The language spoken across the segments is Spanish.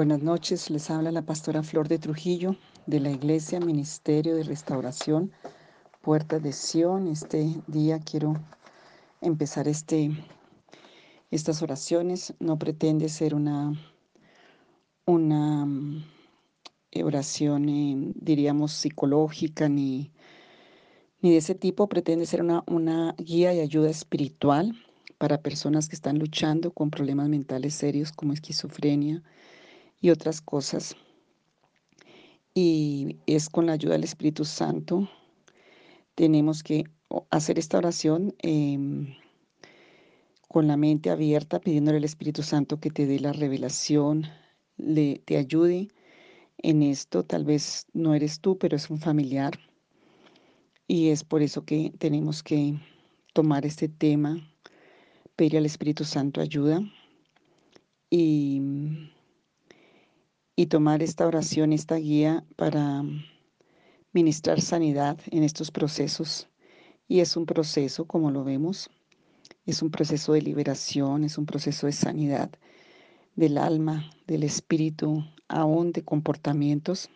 Buenas noches, les habla la pastora Flor de Trujillo de la Iglesia Ministerio de Restauración Puerta de Sion. Este día quiero empezar este, estas oraciones. No pretende ser una, una mm, oración, eh, diríamos, psicológica ni, ni de ese tipo. Pretende ser una, una guía y ayuda espiritual para personas que están luchando con problemas mentales serios como esquizofrenia y otras cosas. Y es con la ayuda del Espíritu Santo. Tenemos que hacer esta oración em, con la mente abierta, pidiéndole al Espíritu Santo que te dé la revelación, le, te ayude en esto. Tal vez no eres tú, pero es un familiar. Y es por eso que tenemos que tomar este tema, pedir al Espíritu Santo ayuda y y tomar esta oración, esta guía para ministrar sanidad en estos procesos. Y es un proceso, como lo vemos, es un proceso de liberación, es un proceso de sanidad del alma, del espíritu, aún de comportamientos.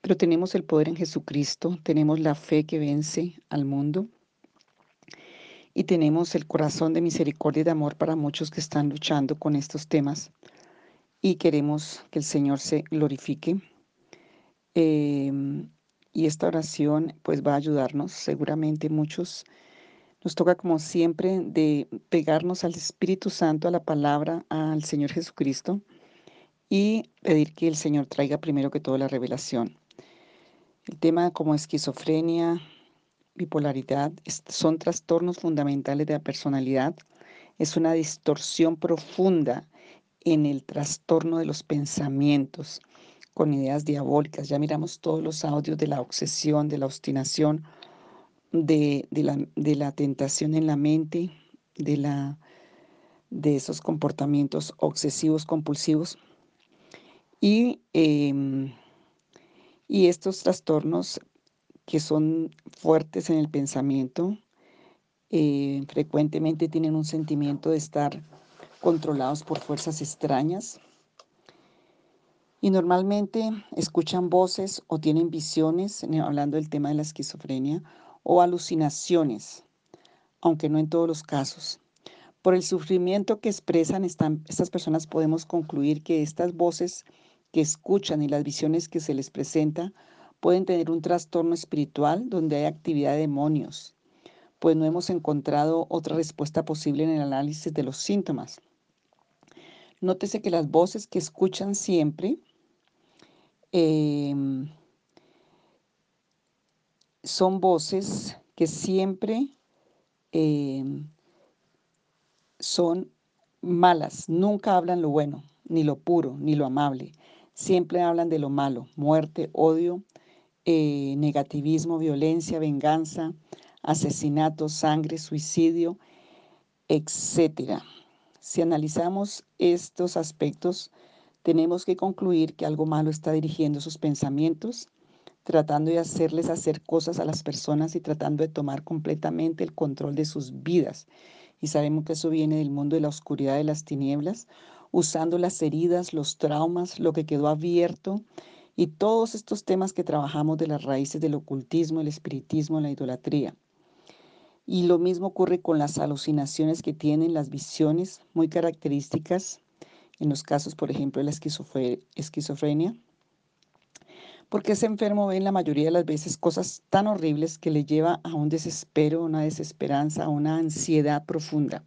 Pero tenemos el poder en Jesucristo, tenemos la fe que vence al mundo y tenemos el corazón de misericordia y de amor para muchos que están luchando con estos temas y queremos que el Señor se glorifique. Em, y esta oración pues va a ayudarnos, seguramente muchos. Nos toca como siempre de pegarnos al Espíritu Santo, a la palabra, al Señor Jesucristo y pedir que el Señor traiga primero que todo la revelación. El tema como esquizofrenia, bipolaridad, son trastornos fundamentales de la personalidad. Es una distorsión profunda en el trastorno de los pensamientos con ideas diabólicas. Ya miramos todos los audios de la obsesión, de la obstinación, de, la, tentación en la mente, de, la, de esos comportamientos obsesivos compulsivos. Y, em, y estos trastornos que son fuertes en el pensamiento, eh, frecuentemente tienen un sentimiento de estar controlados por fuerzas extrañas y normalmente escuchan voces o tienen visiones, hablando del tema de la esquizofrenia, o alucinaciones, aunque no en todos los casos. Por el sufrimiento que expresan estas personas podemos concluir que estas voces que escuchan y las visiones que se les presenta pueden tener un trastorno espiritual donde hay actividad de demonios, pues no hemos encontrado otra respuesta posible en el análisis de los síntomas. Nótese que las voces que escuchan siempre em, son voces que siempre em, son malas, nunca hablan lo bueno, ni lo puro, ni lo amable. Siempre hablan de lo malo, muerte, odio, eh, negativismo, violencia, venganza, asesinato, sangre, suicidio, etcétera. Si analizamos estos aspectos, tenemos que concluir que algo malo está dirigiendo sus pensamientos, tratando de hacerles hacer cosas a las personas y tratando de tomar completamente el control de sus vidas. Y sabemos que eso viene del mundo de la oscuridad de las tinieblas, usando las heridas, los traumas, lo que quedó abierto y todos estos temas que trabajamos de las raíces del ocultismo, el espiritismo, la idolatría. Y lo mismo ocurre con las alucinaciones que tienen las visiones muy características en los casos, por ejemplo, de la esquizofrenia, porque ese enfermo ve en la mayoría de las veces cosas tan horribles que le lleva a un desespero, una desesperanza, a una ansiedad profunda.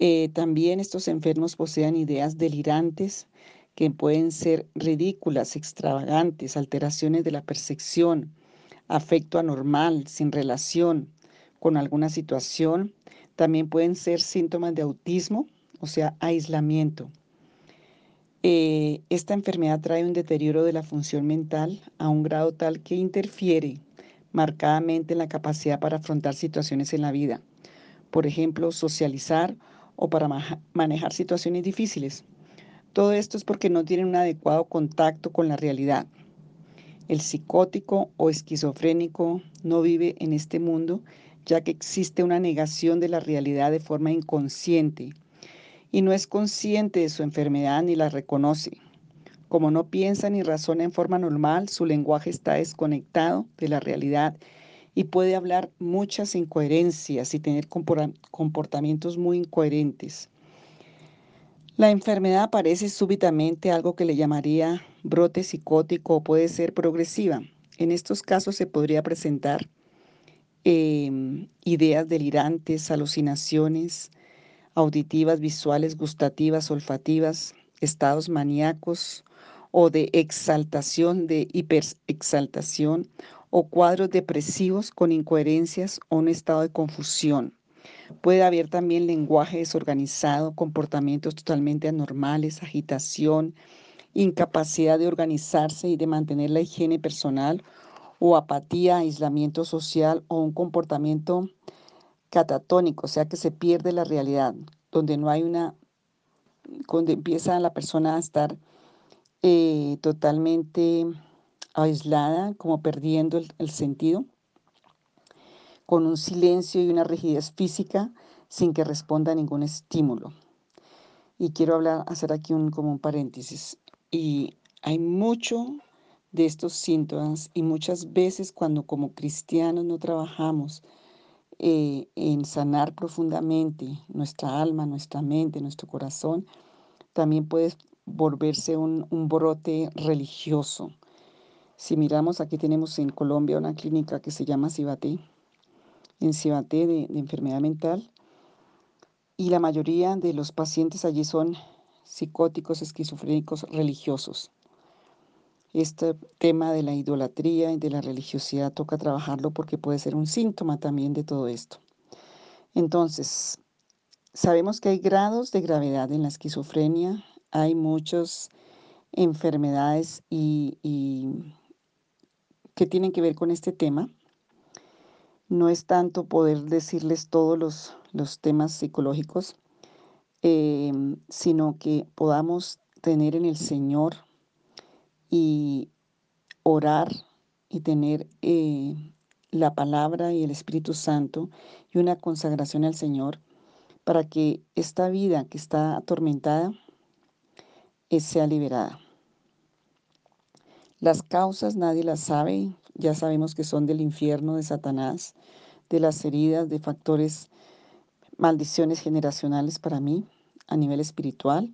Eh, también estos enfermos poseen ideas delirantes que pueden ser ridículas, extravagantes, alteraciones de la percepción, afecto anormal, sin relación, con alguna situación. También pueden ser síntomas de autismo, o sea, aislamiento. Eh, esta enfermedad trae un deterioro de la función mental a un grado tal que interfiere marcadamente en la capacidad para afrontar situaciones en la vida. Por ejemplo, socializar o para manejar situaciones difíciles. Todo esto es porque no tienen un adecuado contacto con la realidad. El psicótico o esquizofrénico no vive en este mundo ya que existe una negación de la realidad de forma inconsciente y no es consciente de su enfermedad ni la reconoce. Como no piensa ni razona en forma normal, su lenguaje está desconectado de la realidad y puede hablar muchas incoherencias y tener comportamientos muy incoherentes. La enfermedad aparece súbitamente, algo que le llamaría brote psicótico o puede ser progresiva. En estos casos se podría presentar em, ideas delirantes, alucinaciones auditivas, visuales, gustativas, olfativas, estados maníacos o de exaltación, de hiperexaltación o cuadros depresivos con incoherencias o un estado de confusión. Puede haber también lenguaje desorganizado, comportamientos totalmente anormales, agitación, incapacidad de organizarse y de mantener la higiene personal o apatía, aislamiento social o un comportamiento catatónico, o sea que se pierde la realidad, donde no hay una, donde empieza la persona a estar eh, totalmente aislada, como perdiendo el sentido con un silencio y una rigidez física sin que responda a ningún estímulo. Y quiero hablar, hacer aquí un, como un paréntesis. Y hay mucho de estos síntomas y muchas veces cuando como cristianos no trabajamos eh, en sanar profundamente nuestra alma, nuestra mente, nuestro corazón, también puede volverse un, un brote religioso. Si miramos, aquí tenemos en Colombia una clínica que se llama Cibaté, en Cibaté de, enfermedad mental y la mayoría de los pacientes allí son psicóticos, esquizofrénicos, religiosos. Este tema de la idolatría y de la religiosidad toca trabajarlo porque puede ser un síntoma también de todo esto. Entonces, sabemos que hay grados de gravedad en la esquizofrenia, hay muchas enfermedades y, y que tienen que ver con este tema no es tanto poder decirles todos los, temas psicológicos, em, sino que podamos tener en el Señor y orar y tener eh, la palabra y el Espíritu Santo y una consagración al Señor para que esta vida que está atormentada eh, sea liberada. Las causas nadie las sabe, ya sabemos que son del infierno de Satanás, de las heridas, de factores, maldiciones generacionales para mí a nivel espiritual.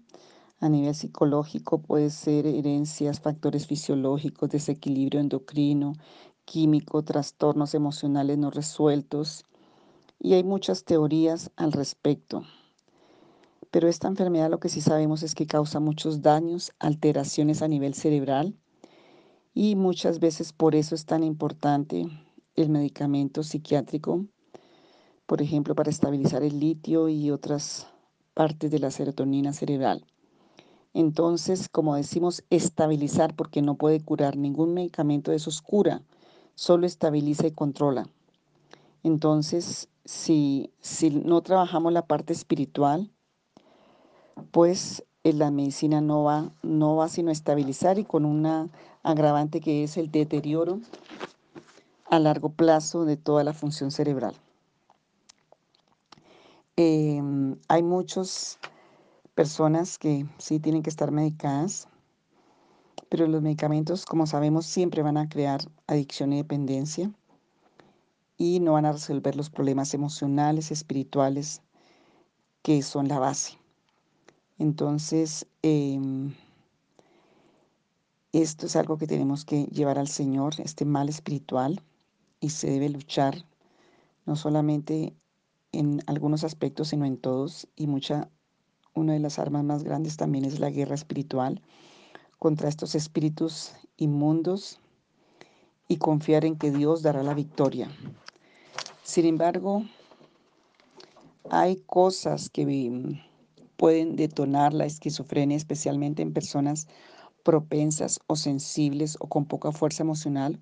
A nivel psicológico puede ser herencias, factores fisiológicos, desequilibrio endocrino, químico, trastornos emocionales no resueltos. Y hay muchas teorías al respecto. Pero esta enfermedad lo que sí sabemos es que causa muchos daños, alteraciones a nivel cerebral, y muchas veces por eso es tan importante el medicamento psiquiátrico, por ejemplo, para estabilizar el litio y otras partes de la serotonina cerebral. Entonces, como decimos, estabilizar porque no puede curar, ningún medicamento de esos cura, solo estabiliza y controla. Entonces, si, si no trabajamos la parte espiritual, pues eh, la medicina no va, no va sino a estabilizar y con una agravante que es el deterioro a largo plazo de toda la función cerebral. Em, hay muchas personas que sí tienen que estar medicadas, pero los medicamentos, como sabemos, siempre van a crear adicción y dependencia y no van a resolver los problemas emocionales, espirituales, que son la base. Entonces, em, esto es algo que tenemos que llevar al Señor, este mal espiritual, y se debe luchar no solamente en algunos aspectos, sino en todos. Y mucha, una de las armas más grandes también es la guerra espiritual contra estos espíritus inmundos y confiar en que Dios dará la victoria. Sin embargo, hay cosas que pueden detonar la esquizofrenia, especialmente en personas propensas o sensibles o con poca fuerza emocional,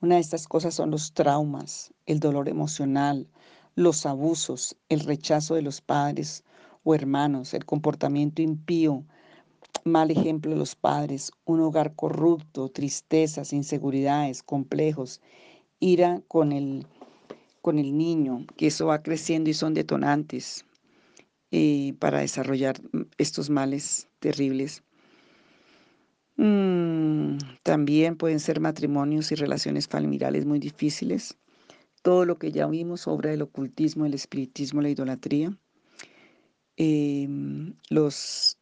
una de estas cosas son los traumas, el dolor emocional, los abusos, el rechazo de los padres o hermanos, el comportamiento impío, mal ejemplo de los padres, un hogar corrupto, tristezas, inseguridades, complejos, ira con el, con el niño, que eso va creciendo y son detonantes. eh, para desarrollar estos males terribles. Mm, también pueden ser matrimonios y relaciones familiares muy difíciles. Todo lo que ya vimos, obra del ocultismo, el espiritismo, la idolatría. Em, los,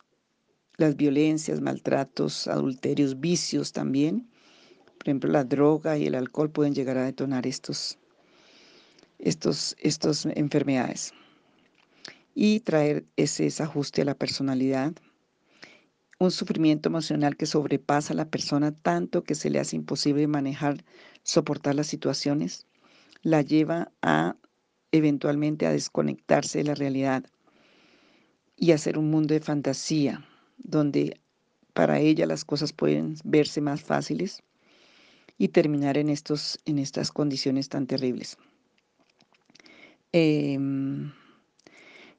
las violencias, maltratos, adulterios, vicios también. Por ejemplo, la droga y el alcohol pueden llegar a detonar estos, estos, estas enfermedades y traer ese desajuste a la personalidad, un sufrimiento emocional que sobrepasa a la persona tanto que se le hace imposible manejar, soportar las situaciones, la lleva a eventualmente a desconectarse de la realidad y hacer un mundo de fantasía donde para ella las cosas pueden verse más fáciles y terminar en, estos, en estas condiciones tan terribles. Em,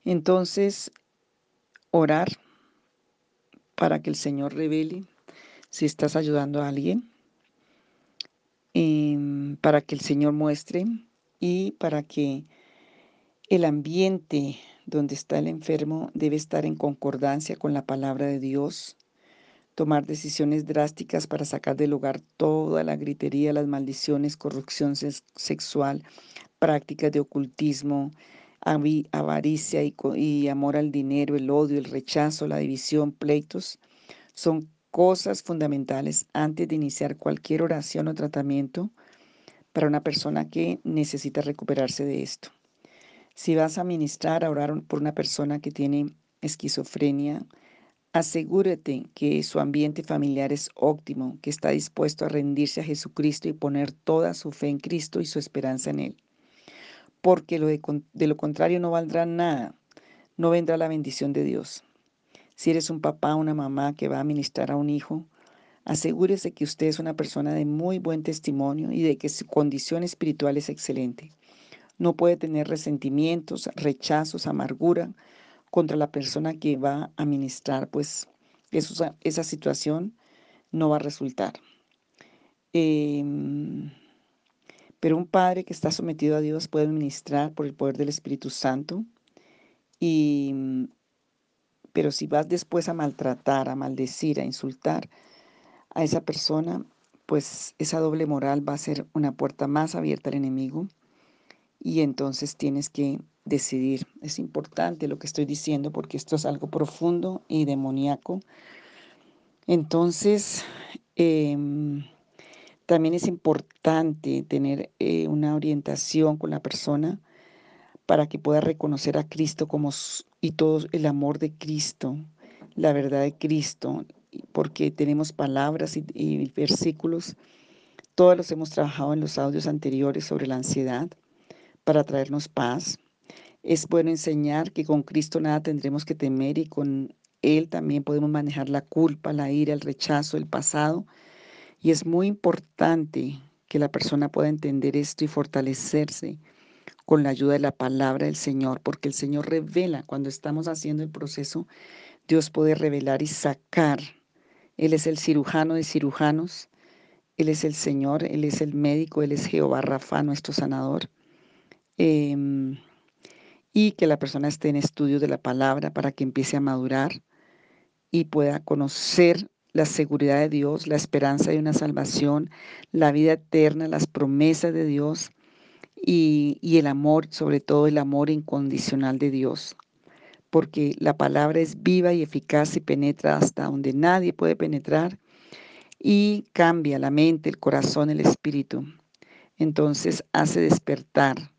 entonces, orar para que el Señor revele si estás ayudando a alguien, em, para que el Señor muestre y para que el ambiente donde está el enfermo debe estar en concordancia con la palabra de Dios, tomar decisiones drásticas para sacar del hogar toda la gritería, las maldiciones, corrupción sexual, prácticas de ocultismo, avaricia y, amor al dinero, el odio, el rechazo, la división, pleitos, son cosas fundamentales antes de iniciar cualquier oración o tratamiento para una persona que necesita recuperarse de esto. Si vas a ministrar, a orar por una persona que tiene esquizofrenia, asegúrate que su ambiente familiar es óptimo, que está dispuesto a rendirse a Jesucristo y poner toda su fe en Cristo y su esperanza en Él porque lo de, lo contrario no valdrá nada, no vendrá la bendición de Dios. Si eres un papá o una mamá que va a ministrar a un hijo, asegúrese que usted es una persona de muy buen testimonio y de que su condición espiritual es excelente. No puede tener resentimientos, rechazos, amargura contra la persona que va a ministrar, pues esa situación no va a resultar. Em, pero un padre que está sometido a Dios puede ministrar por el poder del Espíritu Santo. Y, pero si vas después a maltratar, a maldecir, a insultar a esa persona, pues esa doble moral va a ser una puerta más abierta al enemigo. Y entonces tienes que decidir. Es importante lo que estoy diciendo porque esto es algo profundo y demoníaco. Entonces, em, también es importante tener eh, una orientación con la persona para que pueda reconocer a Cristo como y todo el amor de Cristo, la verdad de Cristo, porque tenemos palabras y, y versículos, todos los hemos trabajado en los audios anteriores sobre la ansiedad para traernos paz. Es bueno enseñar que con Cristo nada tendremos que temer y con Él también podemos manejar la culpa, la ira, el rechazo, el pasado y es muy importante que la persona pueda entender esto y fortalecerse con la ayuda de la palabra del Señor, porque el Señor revela cuando estamos haciendo el proceso, Dios puede revelar y sacar. Él es el cirujano de cirujanos, Él es el Señor, Él es el médico, Él es Jehová Rafa, nuestro sanador. Em, y que la persona esté en estudio de la palabra para que empiece a madurar y pueda conocer la seguridad de Dios, la esperanza de una salvación, la vida eterna, las promesas de Dios y, el amor, sobre todo el amor incondicional de Dios. Porque la palabra es viva y eficaz y penetra hasta donde nadie puede penetrar y cambia la mente, el corazón, el espíritu. Entonces hace despertar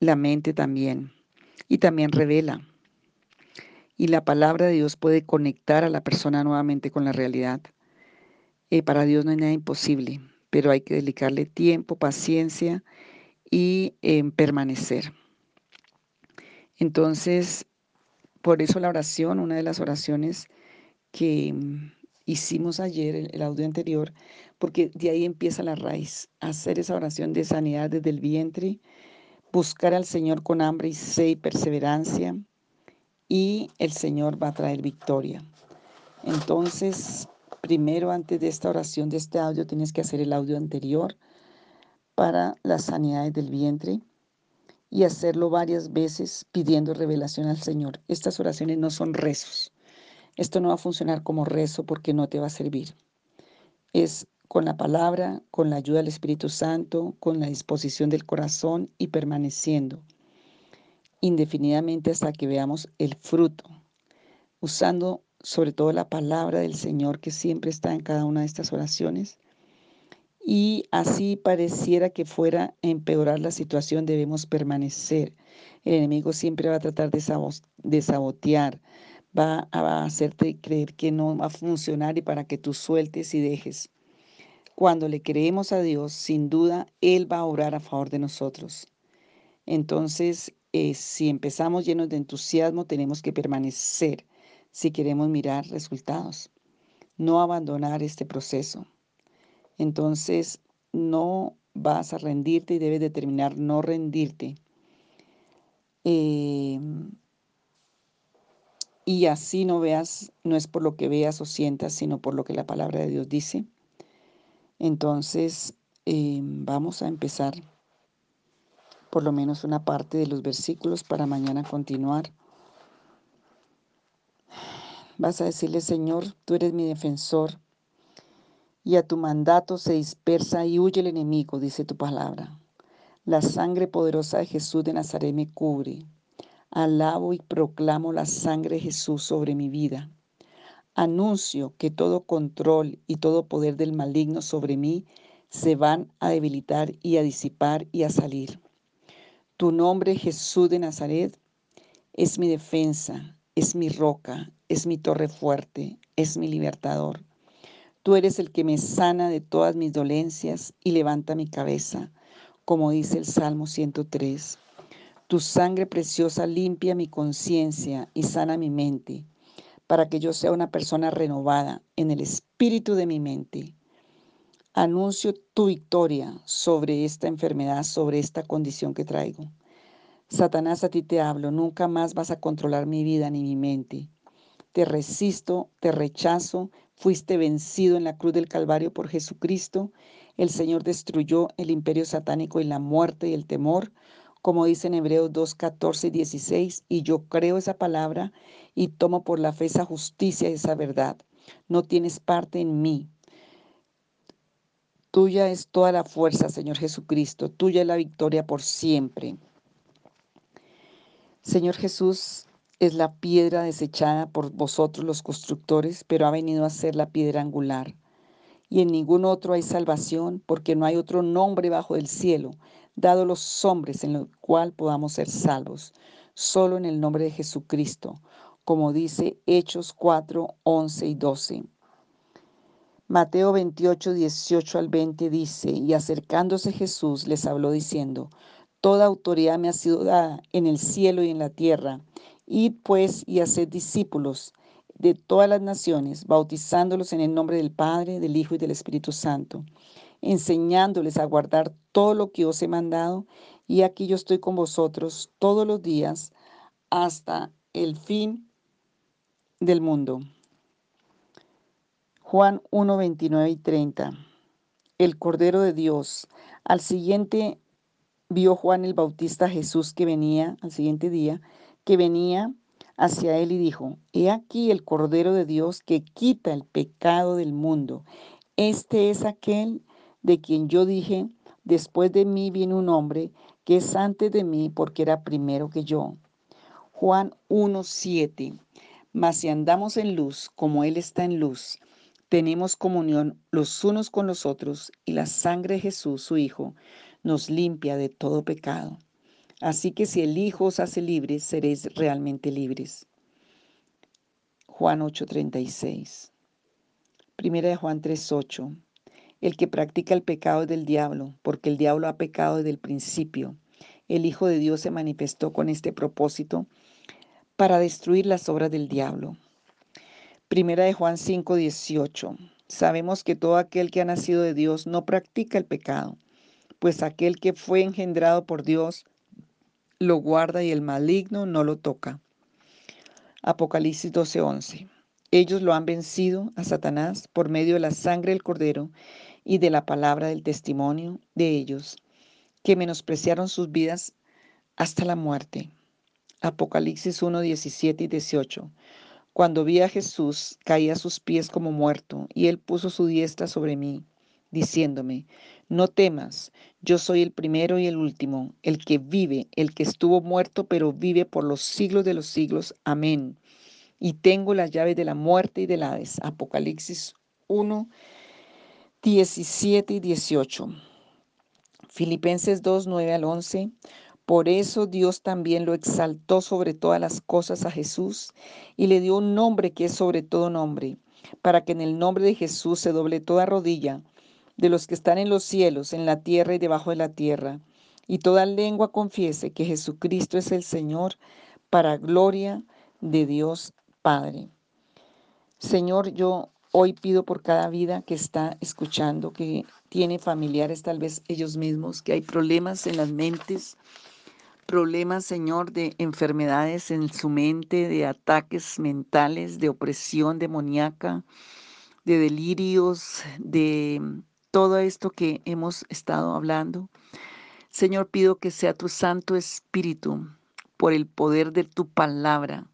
la mente también y también revela y la palabra de Dios puede conectar a la persona nuevamente con la realidad. Eh, para Dios no hay nada imposible, pero hay que dedicarle tiempo, paciencia y em, permanecer. Entonces, por eso la oración, una de las oraciones que em, hicimos ayer, el, el audio anterior, porque de ahí empieza la raíz, hacer esa oración de sanidad desde el vientre, buscar al Señor con hambre y sed y perseverancia, y el Señor va a traer victoria. Entonces, primero antes de esta oración, de este audio, tienes que hacer el audio anterior para las sanidades del vientre y hacerlo varias veces pidiendo revelación al Señor. Estas oraciones no son rezos. Esto no va a funcionar como rezo porque no te va a servir. Es con la palabra, con la ayuda del Espíritu Santo, con la disposición del corazón y permaneciendo indefinidamente hasta que veamos el fruto, usando sobre todo la palabra del Señor que siempre está en cada una de estas oraciones. Y así pareciera que fuera a empeorar la situación, debemos permanecer. El enemigo siempre va a tratar de, sabotear, va a hacerte creer que no va a funcionar y para que tú sueltes y dejes. Cuando le creemos a Dios, sin duda, Él va a orar a favor de nosotros. Entonces, eh, si empezamos llenos de entusiasmo, tenemos que permanecer si queremos mirar resultados, no abandonar este proceso. Entonces, no vas a rendirte y debes determinar no rendirte. Em, y así no veas, no es por lo que veas o sientas, sino por lo que la palabra de Dios dice. Entonces, em, vamos a empezar por lo menos una parte de los versículos para mañana continuar. Vas a decirle, Señor, tú eres mi defensor y a tu mandato se dispersa y huye el enemigo, dice tu palabra. La sangre poderosa de Jesús de Nazaret me cubre. Alabo y proclamo la sangre de Jesús sobre mi vida. Anuncio que todo control y todo poder del maligno sobre mí se van a debilitar y a disipar y a salir. Tu nombre, Jesús de Nazaret, es mi defensa, es mi roca, es mi torre fuerte, es mi libertador. Tú eres el que me sana de todas mis dolencias y levanta mi cabeza, como dice el Salmo 103. Tu sangre preciosa limpia mi conciencia y sana mi mente, para que yo sea una persona renovada en el espíritu de mi mente. Anuncio tu victoria sobre esta enfermedad, sobre esta condición que traigo. Satanás, a ti te hablo, nunca más vas a controlar mi vida ni mi mente. Te resisto, te rechazo, fuiste vencido en la cruz del Calvario por Jesucristo. El Señor destruyó el imperio satánico y la muerte y el temor, como dice en Hebreos 2, 14 y 16, y yo creo esa palabra y tomo por la fe esa justicia y esa verdad. No tienes parte en mí. Tuya es toda la fuerza, Señor Jesucristo. Tuya es la victoria por siempre. Señor Jesús es la piedra desechada por vosotros los constructores, pero ha venido a ser la piedra angular. Y en ningún otro hay salvación, porque no hay otro nombre bajo el cielo, dado los hombres en el cual podamos ser salvos, solo en el nombre de Jesucristo, como dice Hechos 4, 11 y 12. Mateo 28, 18 al 20 dice, y acercándose Jesús les habló diciendo, Toda autoridad me ha sido dada en el cielo y en la tierra. Id pues y haced discípulos de todas las naciones, bautizándolos en el nombre del Padre, del Hijo y del Espíritu Santo, enseñándoles a guardar todo lo que os he mandado. Y aquí yo estoy con vosotros todos los días hasta el fin del mundo. Juan 1, 29 y 30. El Cordero de Dios. Al siguiente vio Juan el Bautista Jesús que venía al siguiente día, que venía hacia él y dijo, He aquí el Cordero de Dios que quita el pecado del mundo. Este es aquel de quien yo dije, después de mí viene un hombre que es antes de mí porque era primero que yo. Juan 1.7. Mas si andamos en luz, como Él está en luz, tenemos comunión los unos con los otros, y la sangre de Jesús, su Hijo, nos limpia de todo pecado. Así que si el Hijo os hace libres, seréis realmente libres. Juan 8:36. Primera de Juan 3:8. El que practica el pecado es del diablo, porque el diablo ha pecado desde el principio. El Hijo de Dios se manifestó con este propósito para destruir las obras del diablo. Primera de Juan 5:18. Sabemos que todo aquel que ha nacido de Dios no practica el pecado, pues aquel que fue engendrado por Dios lo guarda y el maligno no lo toca. Apocalipsis 12:11. Ellos lo han vencido a Satanás por medio de la sangre del cordero y de la palabra del testimonio de ellos, que menospreciaron sus vidas hasta la muerte. Apocalipsis 1, 17 y 18. Cuando vi a Jesús, caí a sus pies como muerto, y él puso su diestra sobre mí, diciéndome, no temas, yo soy el primero y el último, el que vive, el que estuvo muerto, pero vive por los siglos de los siglos. Amén. Y tengo las llaves de la muerte y del Hades. Apocalipsis 1, 17 y 18. Filipenses 2, 9 al 11. Por eso Dios también lo exaltó sobre todas las cosas a Jesús y le dio un nombre que es sobre todo nombre, para que en el nombre de Jesús se doble toda rodilla de los que están en los cielos, en la tierra y debajo de la tierra, y toda lengua confiese que Jesucristo es el Señor, para gloria de Dios Padre. Señor, yo hoy pido por cada vida que está escuchando, que tiene familiares, tal vez ellos mismos, que hay problemas en las mentes, problemas, Señor, de enfermedades en su mente, de ataques mentales, de opresión demoníaca, de delirios, de todo esto que hemos estado hablando. Señor, pido que sea tu Santo Espíritu, por el poder de tu palabra.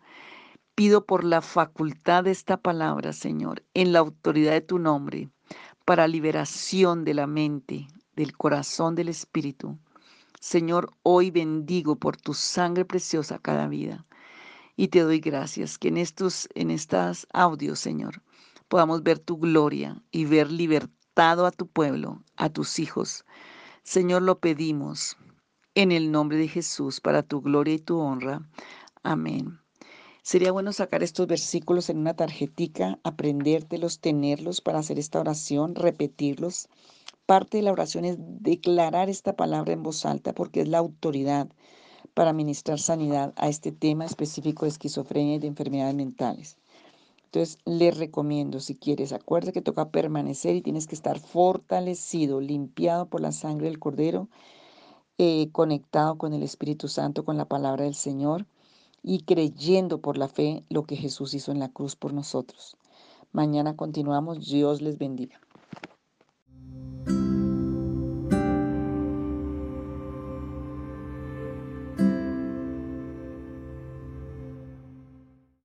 Pido por la facultad de esta palabra, Señor, en la autoridad de tu nombre, para liberación de la mente, del corazón, del Espíritu. Señor, hoy bendigo por tu sangre preciosa cada vida. Y te doy gracias que en estos en estas audios, Señor, podamos ver tu gloria y ver libertado a tu pueblo, a tus hijos. Señor, lo pedimos en el nombre de Jesús para tu gloria y tu honra. Amén. Sería bueno sacar estos versículos en una tarjetica, aprendértelos, tenerlos para hacer esta oración, repetirlos Parte de la oración es declarar esta palabra en voz alta porque es la autoridad para ministrar sanidad a este tema específico de esquizofrenia y de enfermedades mentales. Entonces, le recomiendo, si quieres, acuérdate que toca permanecer y tienes que estar fortalecido, limpiado por la sangre del Cordero, eh, conectado con el Espíritu Santo, con la palabra del Señor y creyendo por la fe lo que Jesús hizo en la cruz por nosotros. Mañana continuamos. Dios les bendiga.